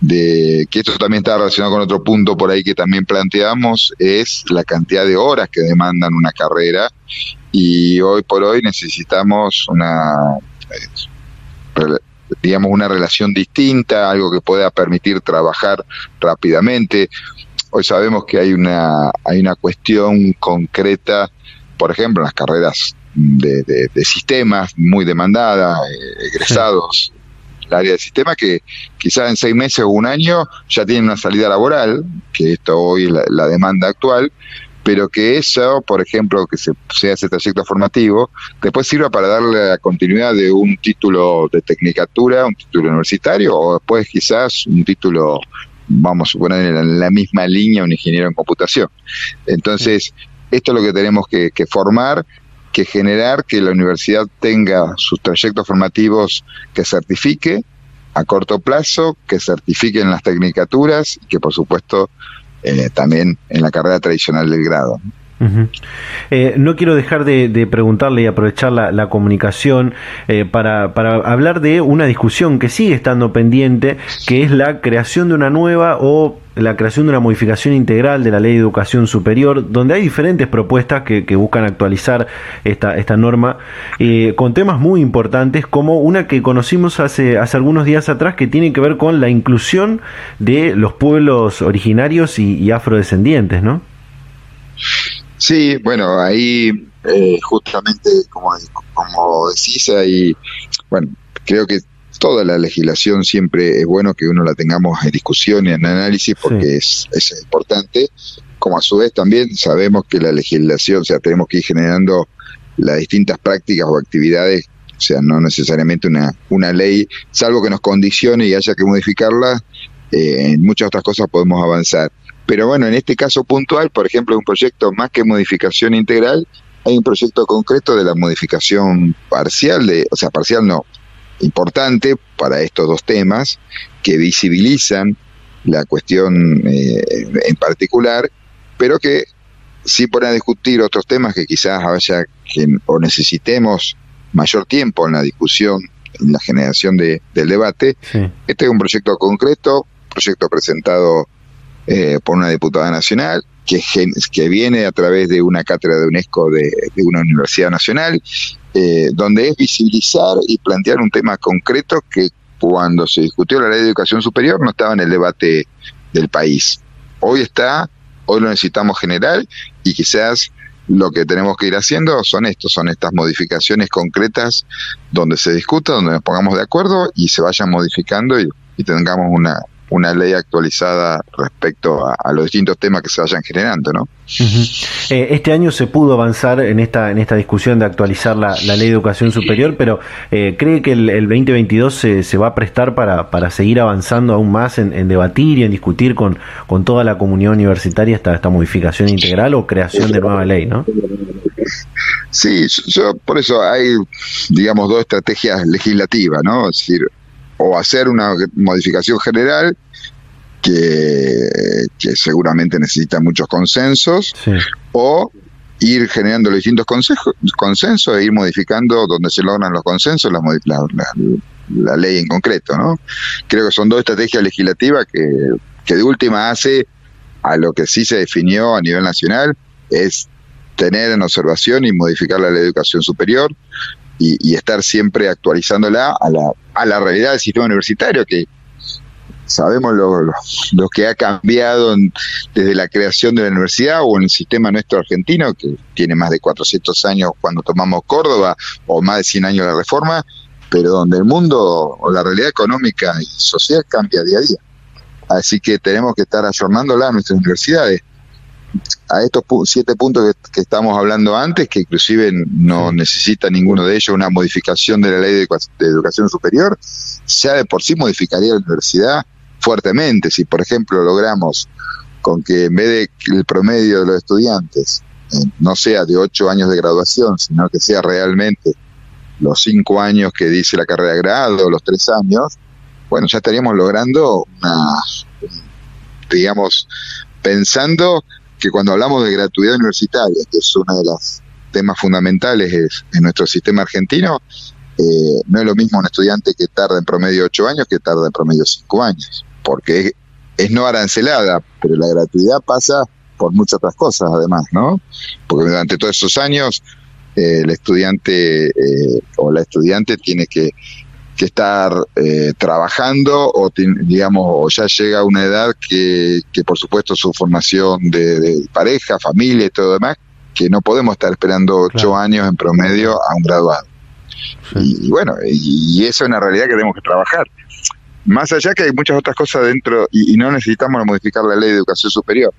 Speaker 4: de que esto también está relacionado con otro punto por ahí que también planteamos, es la cantidad de horas que demandan una carrera y hoy por hoy necesitamos una eh, digamos una relación distinta, algo que pueda permitir trabajar rápidamente. Hoy sabemos que hay una hay una cuestión concreta, por ejemplo, en las carreras de, de, sistemas muy demandada, eh, egresados el área de sistema que quizás en seis meses o un año ya tienen una salida laboral, que esto hoy es la, demanda actual, pero que eso, por ejemplo, que se, sea ese trayecto formativo, después sirva para darle la continuidad de un título de tecnicatura, un título universitario, o después quizás un título, vamos a suponer, en la misma línea, un ingeniero en computación. Entonces, esto es lo que tenemos que formar que generar que la universidad tenga sus trayectos formativos que certifique a corto plazo, que certifiquen las tecnicaturas y que por supuesto eh, también en la carrera tradicional del grado.
Speaker 1: Eh, no quiero dejar de, preguntarle y aprovechar la, comunicación eh, para, hablar de una discusión que sigue estando pendiente, que es la creación de una nueva o la creación de una modificación integral de la ley de educación superior, donde hay diferentes propuestas que, buscan actualizar esta, esta norma, eh, con temas muy importantes, como una que conocimos hace, hace algunos días atrás, que tiene que ver con la inclusión de los pueblos originarios y, y afrodescendientes, ¿no?
Speaker 4: Sí, bueno, ahí eh, justamente como, como decís, ahí, bueno, creo que toda la legislación siempre es bueno que uno la tengamos en discusión y en análisis porque es, es importante, como a su vez también sabemos que la legislación, o sea, tenemos que ir generando las distintas prácticas o actividades, o sea, no necesariamente una, una ley, salvo que nos condicione y haya que modificarla, eh, en muchas otras cosas podemos avanzar. Pero bueno, en este caso puntual, por ejemplo, un proyecto más que modificación integral, hay un proyecto concreto de la modificación parcial, de, o sea, parcial no, importante para estos dos temas, que visibilizan la cuestión eh, en particular, pero que sí ponen a discutir otros temas que quizás haya que, o necesitemos mayor tiempo en la discusión, en la generación de, del debate. Este es un proyecto concreto, proyecto presentado eh, por una diputada nacional, que, que viene a través de una cátedra de UNESCO de, una universidad nacional, eh, donde es visibilizar y plantear un tema concreto que cuando se discutió la ley de educación superior no estaba en el debate del país. Hoy está, hoy lo necesitamos general y quizás lo que tenemos que ir haciendo son estos, son estas modificaciones concretas donde se discuta, donde nos pongamos de acuerdo y se vayan modificando y tengamos una, una ley actualizada respecto a, los distintos temas que se vayan generando, ¿no?
Speaker 1: Eh, este año se pudo avanzar en esta en esta discusión de actualizar la, ley de educación superior, pero eh, ¿cree que el, 2022 se, se, va a prestar para, para seguir avanzando aún más en, debatir y en discutir con, con toda la comunidad universitaria esta, esta modificación integral o creación de nueva ley, ¿no?
Speaker 4: Sí, yo por eso hay, digamos, dos estrategias legislativas, ¿no? Es decir, o hacer una modificación general que, seguramente necesita muchos consensos, o ir generando los distintos consensos e ir modificando donde se logran los consensos la, la, ley en concreto. ¿no? Creo que son dos estrategias legislativas que, que de última hace a lo que sí se definió a nivel nacional, es tener en observación y modificar la ley de educación superior, y, estar siempre actualizándola a la, a la realidad del sistema universitario, que sabemos lo, lo, que ha cambiado desde la creación de la universidad o en el sistema nuestro argentino, que tiene más de 400 años cuando tomamos Córdoba, o más de 100 años de reforma, pero donde el mundo o la realidad económica y social cambia día a día. Así que tenemos que estar ayornándola a nuestras universidades a estos siete puntos que, estamos hablando antes, que inclusive no necesita ninguno de ellos una modificación de la ley de, educación superior, ya de por sí modificaría la universidad fuertemente. Si, por ejemplo, logramos con que en vez de que el promedio de los estudiantes eh, no sea de ocho años de graduación, sino que sea realmente los cinco años que dice la carrera de grado, los tres años, bueno, ya estaríamos logrando una, digamos, pensando que cuando hablamos de gratuidad universitaria, que es uno de los temas fundamentales en nuestro sistema argentino, eh, no es lo mismo un estudiante que tarda en promedio ocho años que tarda en promedio cinco años, porque es, no arancelada, pero la gratuidad pasa por muchas otras cosas además, ¿no? Porque durante todos esos años eh, el estudiante eh, o la estudiante tiene que, estar trabajando o digamos ya llega a una edad que, que por supuesto su formación de, pareja, familia y todo demás, que no podemos estar esperando ocho años en promedio a un graduado. Y, bueno, y, eso es una realidad que tenemos que trabajar. Más allá que hay muchas otras cosas dentro y, no necesitamos modificar la ley de educación superior.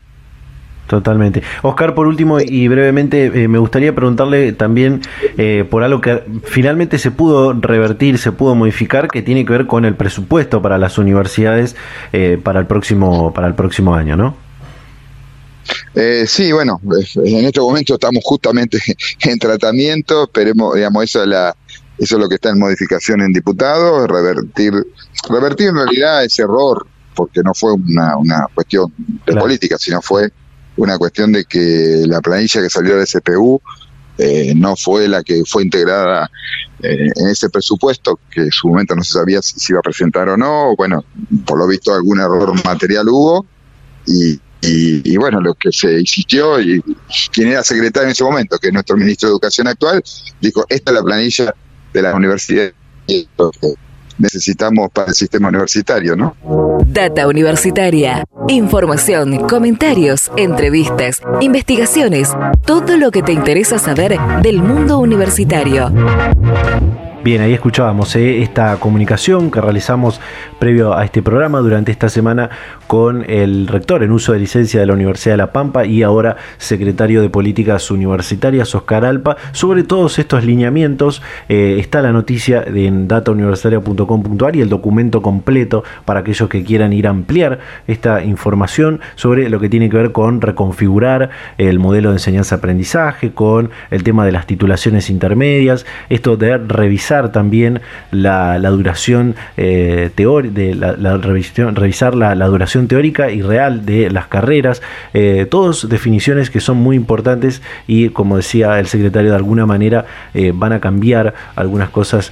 Speaker 1: Totalmente. Oscar, por último y brevemente, eh, me gustaría preguntarle también eh, por algo que finalmente se pudo revertir, se pudo modificar, que tiene que ver con el presupuesto para las universidades eh, para el próximo para el próximo año, ¿no?
Speaker 4: sí, bueno, en este momento estamos justamente en tratamiento, esperemos, digamos, eso es la, eso es lo que está en modificación en diputados, revertir, revertir en realidad ese error, porque no fue una, una cuestión de política, sino fue una cuestión de que la planilla que salió del SPU eh, no fue la que fue integrada eh, en ese presupuesto, que en su momento no se sabía si se iba a presentar o no. Bueno, por lo visto algún error material hubo y, y, bueno, lo que se insistió y quien era secretario en ese momento, que es nuestro ministro de Educación actual, dijo, esta es la planilla de la universidad que necesitamos para el sistema universitario, ¿no?
Speaker 2: Data Universitaria. Información, comentarios, entrevistas, investigaciones, todo lo que te interesa saber del mundo universitario.
Speaker 1: Bien, ahí escuchábamos eh, esta comunicación que realizamos previo a este programa durante esta semana con el rector en uso de licencia de la Universidad de La Pampa y ahora secretario de Políticas Universitarias, Oscar Alpa. Sobre todos estos lineamientos eh, está la noticia en datauniversitaria.com.ar y el documento completo para aquellos que quieran ir a ampliar esta información sobre lo que tiene que ver con reconfigurar el modelo de enseñanza-aprendizaje, con el tema de las titulaciones intermedias, esto de revisar también la, duración eh, teórica, revisar la, duración teórica y real de las carreras, eh, todas definiciones que son muy importantes y como decía el secretario de alguna manera eh, van a cambiar algunas cosas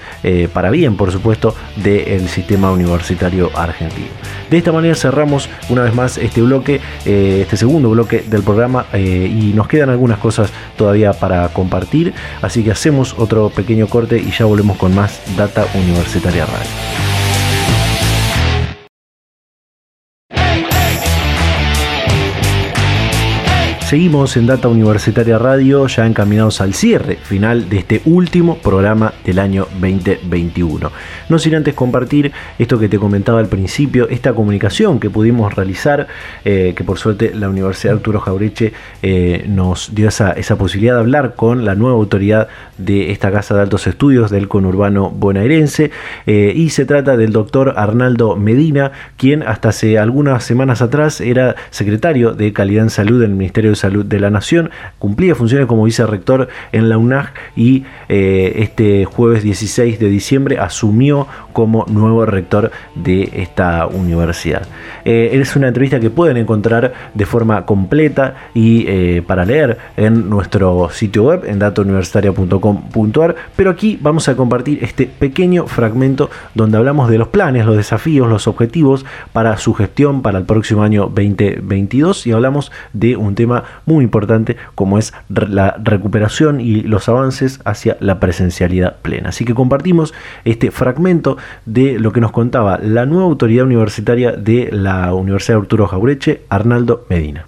Speaker 1: para bien, por supuesto, del sistema universitario argentino. De esta manera cerramos una vez más este bloque, este segundo bloque del programa y nos quedan algunas cosas todavía para compartir, así que hacemos otro pequeño corte y ya volvemos con más Data Universitaria Radio. Seguimos en Data Universitaria Radio, ya encaminados al cierre final de este último programa del año 2021. No sin antes compartir esto que te comentaba al principio, esta comunicación que pudimos realizar, eh, que por suerte la Universidad Arturo Jaureche eh, nos dio esa, posibilidad de hablar con la nueva autoridad de esta Casa de Altos Estudios del conurbano bonaerense, eh, y se trata del doctor Arnaldo Medina, quien hasta hace algunas semanas atrás era secretario de Calidad en Salud del Ministerio de Salud de la Nación, cumplía funciones como vicerrector en la UNAG y eh, este jueves 16 de diciembre asumió como nuevo rector de esta universidad. Eh, es una entrevista que pueden encontrar de forma completa y eh, para leer en nuestro sitio web en datauniversitaria.com.ar, pero aquí vamos a compartir este pequeño fragmento donde hablamos de los planes, los desafíos, los objetivos para su gestión para el próximo año 2022 y hablamos de un tema muy importante como es la recuperación y los avances hacia la presencialidad plena. Así que compartimos este fragmento de lo que nos contaba la nueva autoridad universitaria de la Universidad de Arturo Jaureche, Arnaldo Medina.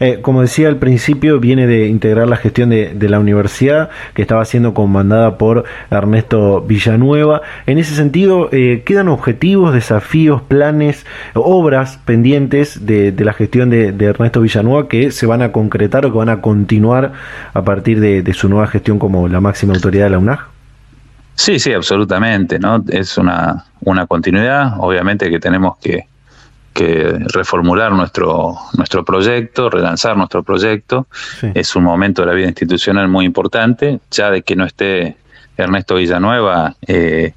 Speaker 1: Eh, como decía al principio, viene de integrar la gestión de, la universidad que estaba siendo comandada por Ernesto Villanueva. En ese sentido, eh, ¿quedan objetivos, desafíos, planes, obras pendientes de, la gestión de, Ernesto Villanueva que se van a concretar o que van a continuar a partir de, su nueva gestión como la máxima autoridad de la UNAG?
Speaker 3: Sí, sí, absolutamente, ¿no? Es una, una continuidad, obviamente que tenemos que, que reformular nuestro, nuestro proyecto, relanzar nuestro proyecto. Es un momento de la vida institucional muy importante, ya de que no esté Ernesto Villanueva, eh,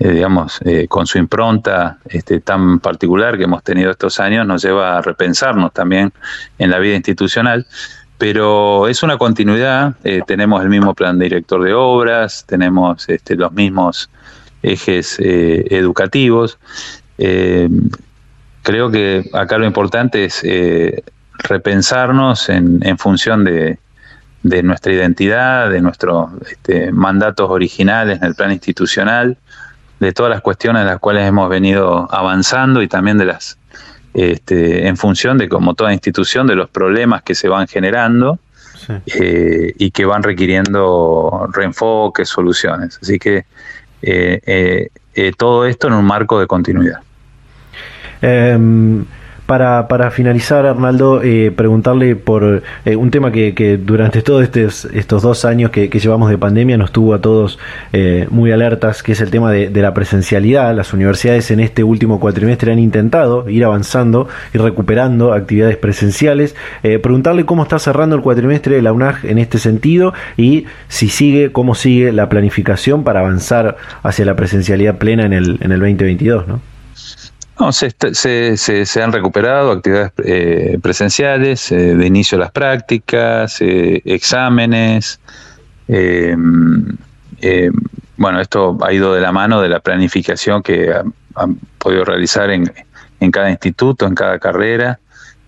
Speaker 3: eh, digamos, eh, con su impronta este, tan particular que hemos tenido estos años, nos lleva a repensarnos también en la vida institucional.
Speaker 5: pero es una continuidad, eh, tenemos el mismo plan director de obras, tenemos este, los mismos ejes educativos. Eh, creo que acá lo importante es repensarnos en, función de, nuestra identidad, de nuestros este, mandatos originales en el plan institucional, de todas las cuestiones en las cuales hemos venido avanzando y también de las este, en función de, como toda institución, de los problemas que se van generando eh, y que van requiriendo reenfoques, soluciones. Así que eh, eh, todo esto en un marco de continuidad.
Speaker 1: Em, para, para finalizar, Arnaldo, eh, preguntarle por eh, un tema que, durante todos estos, estos dos años que, llevamos de pandemia nos tuvo a todos eh, muy alertas, que es el tema de, la presencialidad. Las universidades en este último cuatrimestre han intentado ir avanzando y recuperando actividades presenciales. preguntarle cómo está cerrando el cuatrimestre de la UNAG en este sentido y si sigue, cómo sigue la planificación para avanzar hacia la presencialidad plena en el, en el 2022, ¿no?
Speaker 5: No, se, se, han recuperado actividades eh, presenciales, eh, de inicio de las prácticas, eh, exámenes. Em, em, bueno, esto ha ido de la mano de la planificación que han, podido realizar en, en, cada instituto, en cada carrera,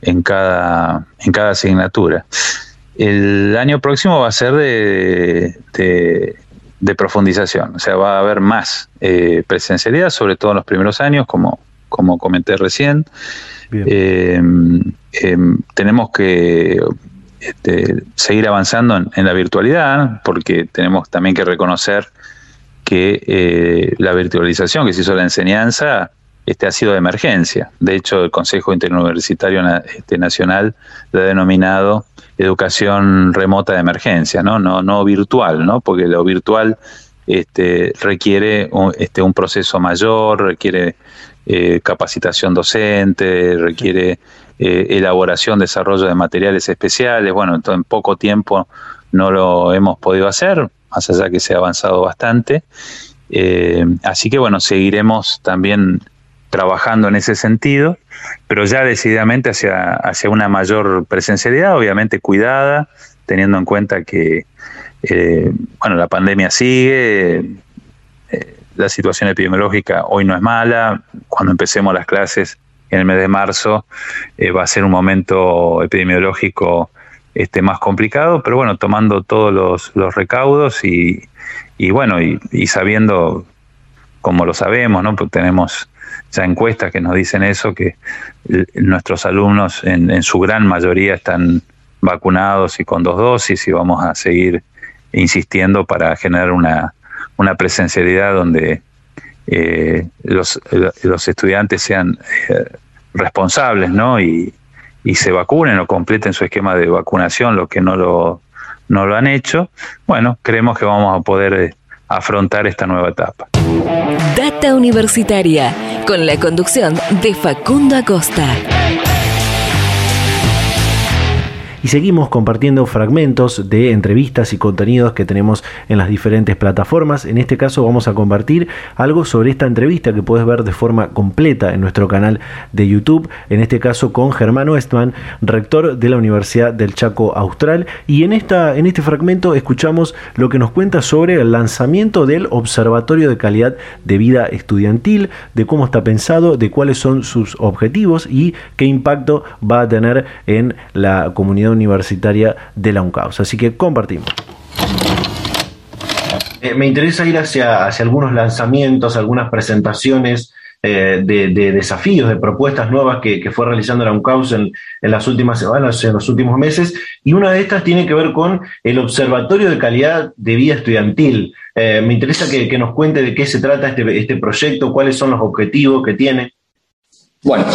Speaker 5: en cada, en cada asignatura. El año próximo va a ser de, de, profundización, o sea, va a haber más presencialidad, sobre todo en los primeros años, como como comenté recién. Eh, eh, tenemos que este, seguir avanzando en, la virtualidad, porque tenemos también que reconocer que eh, la virtualización que se hizo la enseñanza este, ha sido de emergencia. De hecho, el Consejo Interuniversitario este, Nacional lo ha denominado educación remota de emergencia, no, no, no virtual, ¿no? porque lo virtual este, requiere un, este, un proceso mayor, requiere eh, capacitación docente, requiere eh, elaboración, desarrollo de materiales especiales. Bueno, entonces en poco tiempo no lo hemos podido hacer, más allá que se ha avanzado bastante. Eh, así que bueno, seguiremos también trabajando en ese sentido, pero ya decididamente hacia, hacia una mayor presencialidad, obviamente cuidada, teniendo en cuenta que bueno, la pandemia sigue, la situación epidemiológica hoy no es mala. Cuando empecemos las clases en el mes de marzo eh, va a ser un momento epidemiológico este, más complicado, pero bueno, tomando todos los, recaudos y, bueno, y, sabiendo, como lo sabemos, ¿no? Pues tenemos ya encuestas que nos dicen eso, que nuestros alumnos en, en su gran mayoría están vacunados y con dos dosis y vamos a seguir insistiendo para generar una, una presencialidad donde eh, los, estudiantes sean eh, responsables ¿no? Y, y, se vacunen o completen su esquema de vacunación, los que no lo, no lo han hecho, bueno, creemos que vamos a poder eh, afrontar esta nueva etapa.
Speaker 2: Data Universitaria, con la conducción de Facundo Acosta
Speaker 1: y seguimos compartiendo fragmentos de entrevistas y contenidos que tenemos en las diferentes plataformas. En este caso vamos a compartir algo sobre esta entrevista que puedes ver de forma completa en nuestro canal de YouTube, en este caso con Germán Westman, rector de la Universidad del Chaco Austral y en esta en este fragmento escuchamos lo que nos cuenta sobre el lanzamiento del Observatorio de Calidad de Vida Estudiantil, de cómo está pensado, de cuáles son sus objetivos y qué impacto va a tener en la comunidad Universitaria de la UNCAUS. Así que compartimos. Eh, me interesa ir hacia, hacia algunos lanzamientos, algunas presentaciones eh, de, desafíos, de propuestas nuevas que, fue realizando la UNCAUS en, las últimas semanas, en los últimos meses, y una de estas tiene que ver con el Observatorio de Calidad de Vida Estudiantil. Eh, me interesa que, que, nos cuente de qué se trata este, este proyecto, cuáles son los objetivos que tiene.
Speaker 6: Bueno,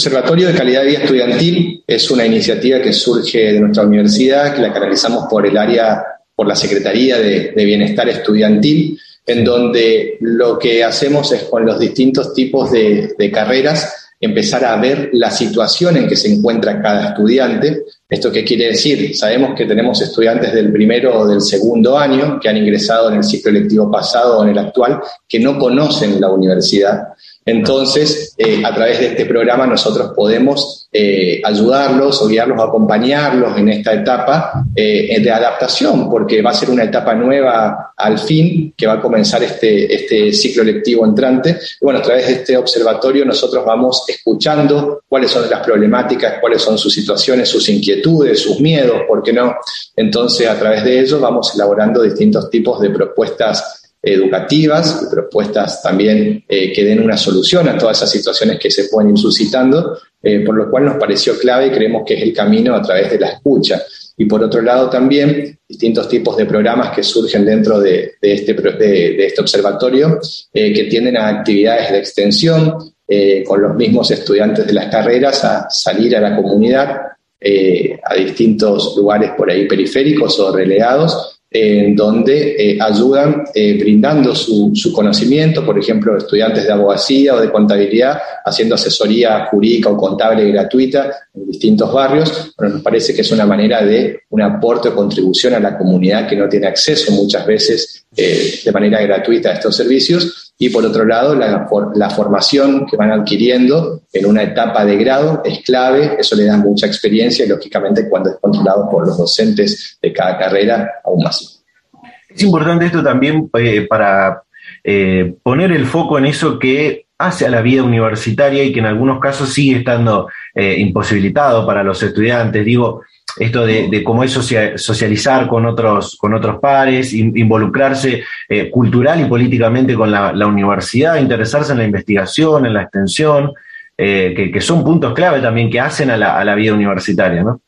Speaker 6: Observatorio de Calidad de Vida Estudiantil es una iniciativa que surge de nuestra universidad, que la canalizamos por el área, por la Secretaría de, Bienestar Estudiantil, en donde lo que hacemos es con los distintos tipos de, carreras empezar a ver la situación en que se encuentra cada estudiante. ¿Esto qué quiere decir? Sabemos que tenemos estudiantes del primero o del segundo año que han ingresado en el ciclo electivo pasado o en el actual que no conocen la universidad Entonces, eh, a través de este programa nosotros podemos eh, ayudarlos o guiarlos acompañarlos en esta etapa eh, de adaptación, porque va a ser una etapa nueva al fin, que va a comenzar este, este ciclo lectivo entrante. Bueno, a través de este observatorio nosotros vamos escuchando cuáles son las problemáticas, cuáles son sus situaciones, sus inquietudes, sus miedos, ¿por qué no? Entonces, a través de ello vamos elaborando distintos tipos de propuestas educativas, propuestas también eh, que den una solución a todas esas situaciones que se pueden ir suscitando, eh, por lo cual nos pareció clave y creemos que es el camino a través de la escucha. Y por otro lado también distintos tipos de programas que surgen dentro de, este, de, este observatorio eh, que tienden a actividades de extensión con los mismos estudiantes de las carreras a salir a la comunidad, a distintos lugares por ahí periféricos o relegados en donde eh, ayudan eh, brindando su, conocimiento, por ejemplo, estudiantes de abogacía o de contabilidad, haciendo asesoría jurídica o contable gratuita en distintos barrios. Bueno, nos parece que es una manera de un aporte o contribución a la comunidad que no tiene acceso muchas veces eh, de manera gratuita a estos servicios y por otro lado, la, formación que van adquiriendo en una etapa de grado es clave, eso le da mucha experiencia y lógicamente cuando es controlado por los docentes de cada carrera, aún más.
Speaker 1: Es importante esto también eh, para eh, poner el foco en eso que hace a la vida universitaria y que en algunos casos sigue estando eh, imposibilitado para los estudiantes. Digo, esto de, cómo es socializar con otros, con otros pares, involucrarse eh, cultural y políticamente con la, universidad, interesarse en la investigación, en la extensión, eh, que, son puntos clave también que hacen a la, vida universitaria, ¿no?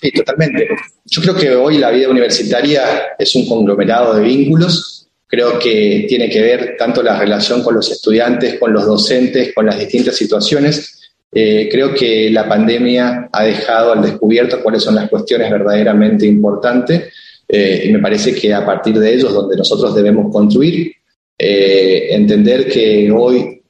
Speaker 6: Sí, totalmente. Yo creo que hoy la vida universitaria es un conglomerado de vínculos. Creo que tiene que ver tanto la relación con los estudiantes, con los docentes, con las distintas situaciones, eh, creo que la pandemia ha dejado al descubierto cuáles son las cuestiones verdaderamente importantes eh, y me parece que a partir de ellos donde nosotros debemos construir, eh, entender que hoy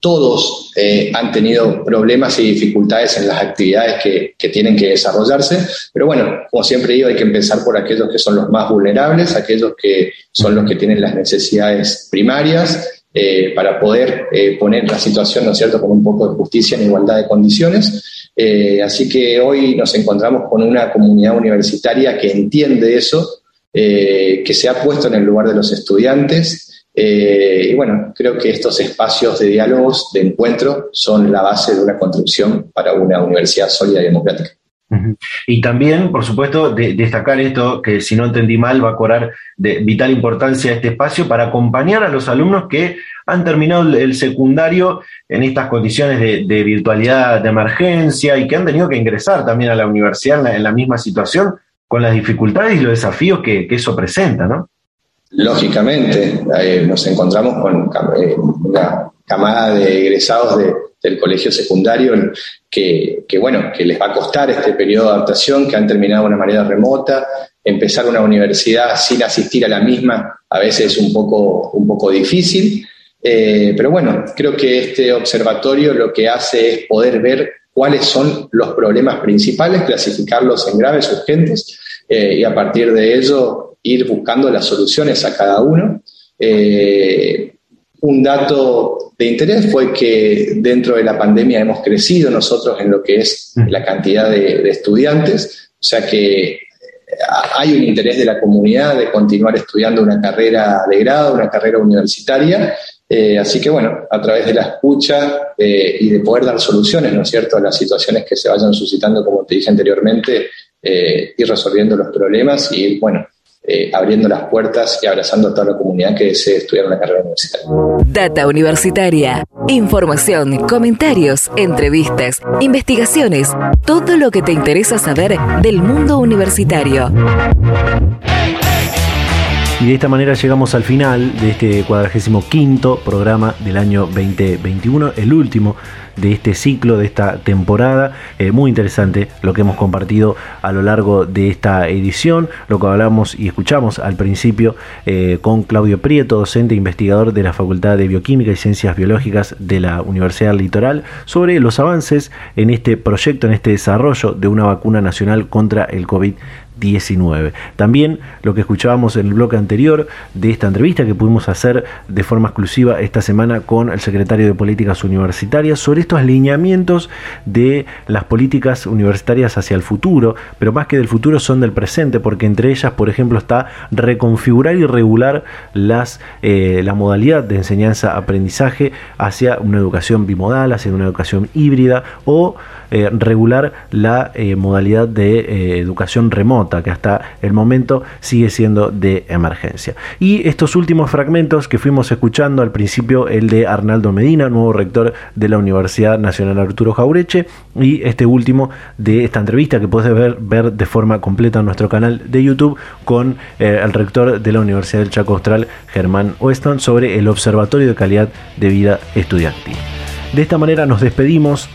Speaker 6: todos han tenido problemas y dificultades en las actividades que, que, tienen que desarrollarse, pero bueno, como siempre digo, hay que empezar por aquellos que son los más vulnerables, aquellos que son los que tienen las necesidades primarias, eh, para poder eh, poner la situación, ¿no es cierto?, con un poco de justicia en igualdad de condiciones. Eh, así que hoy nos encontramos con una comunidad universitaria que entiende eso, que se ha puesto en el lugar de los estudiantes. y bueno, creo que estos espacios de diálogos, de encuentro, son la base de una construcción para una universidad sólida y democrática.
Speaker 1: Y también, por supuesto, destacar esto, que si no entendí mal, va a cobrar de vital importancia este espacio para acompañar a los alumnos que han terminado el secundario en estas condiciones de, virtualidad de emergencia y que han tenido que ingresar también a la universidad en la, misma situación, con las dificultades y los desafíos que, eso presenta, ¿no?
Speaker 6: Lógicamente, eh, nos encontramos con eh, una camada de egresados del colegio secundario que, bueno, que les va a costar este periodo de adaptación, que han terminado de una manera remota, empezar una universidad sin asistir a la misma a veces es un poco, un poco difícil, eh, pero bueno, creo que este observatorio lo que hace es poder ver cuáles son los problemas principales, clasificarlos en graves, urgentes, eh, y a partir de ello ir buscando las soluciones a cada uno. Eh, un dato de interés fue que dentro de la pandemia hemos crecido nosotros en lo que es mm. la cantidad de, estudiantes, o sea que eh, hay un interés de la comunidad de continuar estudiando una carrera de grado, una carrera universitaria, eh, así que bueno, a través de la escucha eh, y de poder dar soluciones, ¿no es cierto?, a las situaciones que se vayan suscitando, como te dije anteriormente, ir resolviendo los problemas y bueno, eh, abriendo las puertas y abrazando a toda la comunidad que desee estudiar una carrera universitaria.
Speaker 2: Data Universitaria. Información, comentarios, entrevistas, investigaciones, todo lo que te interesa saber del mundo universitario.
Speaker 1: Y de esta manera llegamos al final de este cuadragésimo quinto programa del año 2021, el último de este ciclo, de esta temporada. Eh, muy interesante lo que hemos compartido a lo largo de esta edición, lo que hablamos y escuchamos al principio eh, con Claudio Prieto, docente e investigador de la Facultad de Bioquímica y Ciencias Biológicas de la Universidad Litoral, sobre los avances en este proyecto, en este desarrollo de una vacuna nacional contra el COVID-19. 19. También lo que escuchábamos en el bloque anterior de esta entrevista que pudimos hacer de forma exclusiva esta semana con el secretario de Políticas Universitarias sobre estos lineamientos de las políticas universitarias hacia el futuro, pero más que del futuro son del presente, porque entre ellas, por ejemplo, está reconfigurar y regular las, eh, la modalidad de enseñanza-aprendizaje hacia una educación bimodal, hacia una educación híbrida o eh, regular la eh, modalidad de educación remota, que hasta el momento sigue siendo de emergencia. Y estos últimos fragmentos que fuimos escuchando al principio, el de Arnaldo Medina, nuevo rector de la Universidad Nacional Arturo Jaureche, y este último de esta entrevista que puedes ver, ver de forma completa en nuestro canal de YouTube con el rector de la Universidad del Chaco Austral, Germán Weston, sobre el Observatorio de Calidad de Vida Estudiantil. De esta manera nos despedimos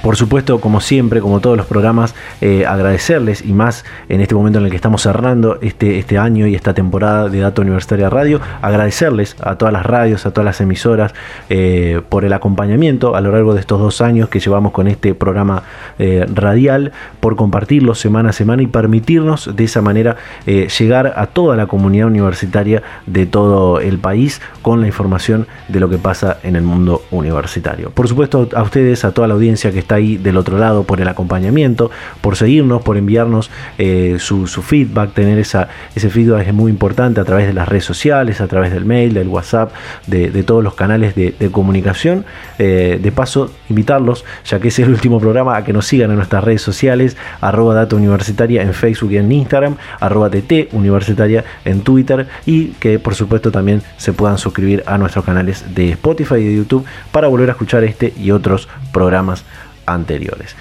Speaker 1: por supuesto, como siempre, como todos los programas, eh, agradecerles y más en este momento en el que estamos cerrando este, este año y esta temporada de Dato Universitaria Radio, agradecerles a todas las radios, a todas las emisoras eh, por el acompañamiento a lo largo de estos dos años que llevamos con este programa eh, radial, por compartirlo semana a semana y permitirnos de esa manera llegar a toda la comunidad universitaria de todo el país con la información de lo que pasa en el mundo universitario. Por supuesto, a ustedes, a toda la audiencia que está ahí del otro lado por el acompañamiento, por seguirnos, por enviarnos eh, su, feedback, tener esa, ese feedback es muy importante a través de las redes sociales, a través del mail, del WhatsApp, de, todos los canales de, comunicación. Eh, de paso, invitarlos, ya que es el último programa, a que nos sigan en nuestras redes sociales, arroba data universitaria en Facebook y en Instagram, arroba TT universitaria en Twitter y que por supuesto también se puedan suscribir a nuestros canales de Spotify y de YouTube para volver a escuchar este y otros programas anteriores.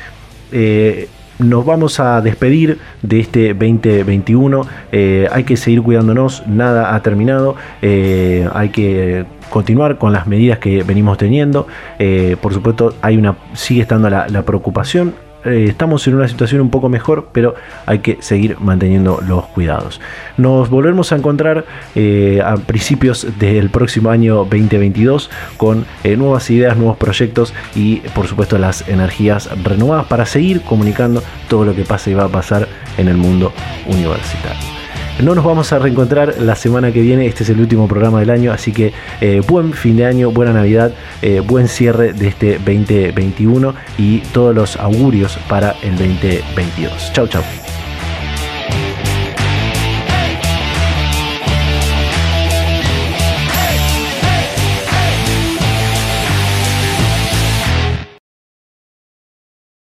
Speaker 1: Eh, nos vamos a despedir de este 2021. Eh, hay que seguir cuidándonos, nada ha terminado. Eh, hay que continuar con las medidas que venimos teniendo. por supuesto, hay una, sigue estando la preocupación eh, estamos en una situación un poco mejor, pero hay que seguir manteniendo los cuidados. Nos volvemos a encontrar eh, a principios del próximo año 2022 con eh, nuevas ideas, nuevos proyectos y por supuesto las energías renovadas para seguir comunicando todo lo que pasa y va a pasar en el mundo universitario. No nos vamos a reencontrar la semana que viene, este es el último programa del año, así que eh, buen fin de año, buena Navidad, eh, buen cierre de este 2021 y todos los augurios para el 2022. Chau, chau.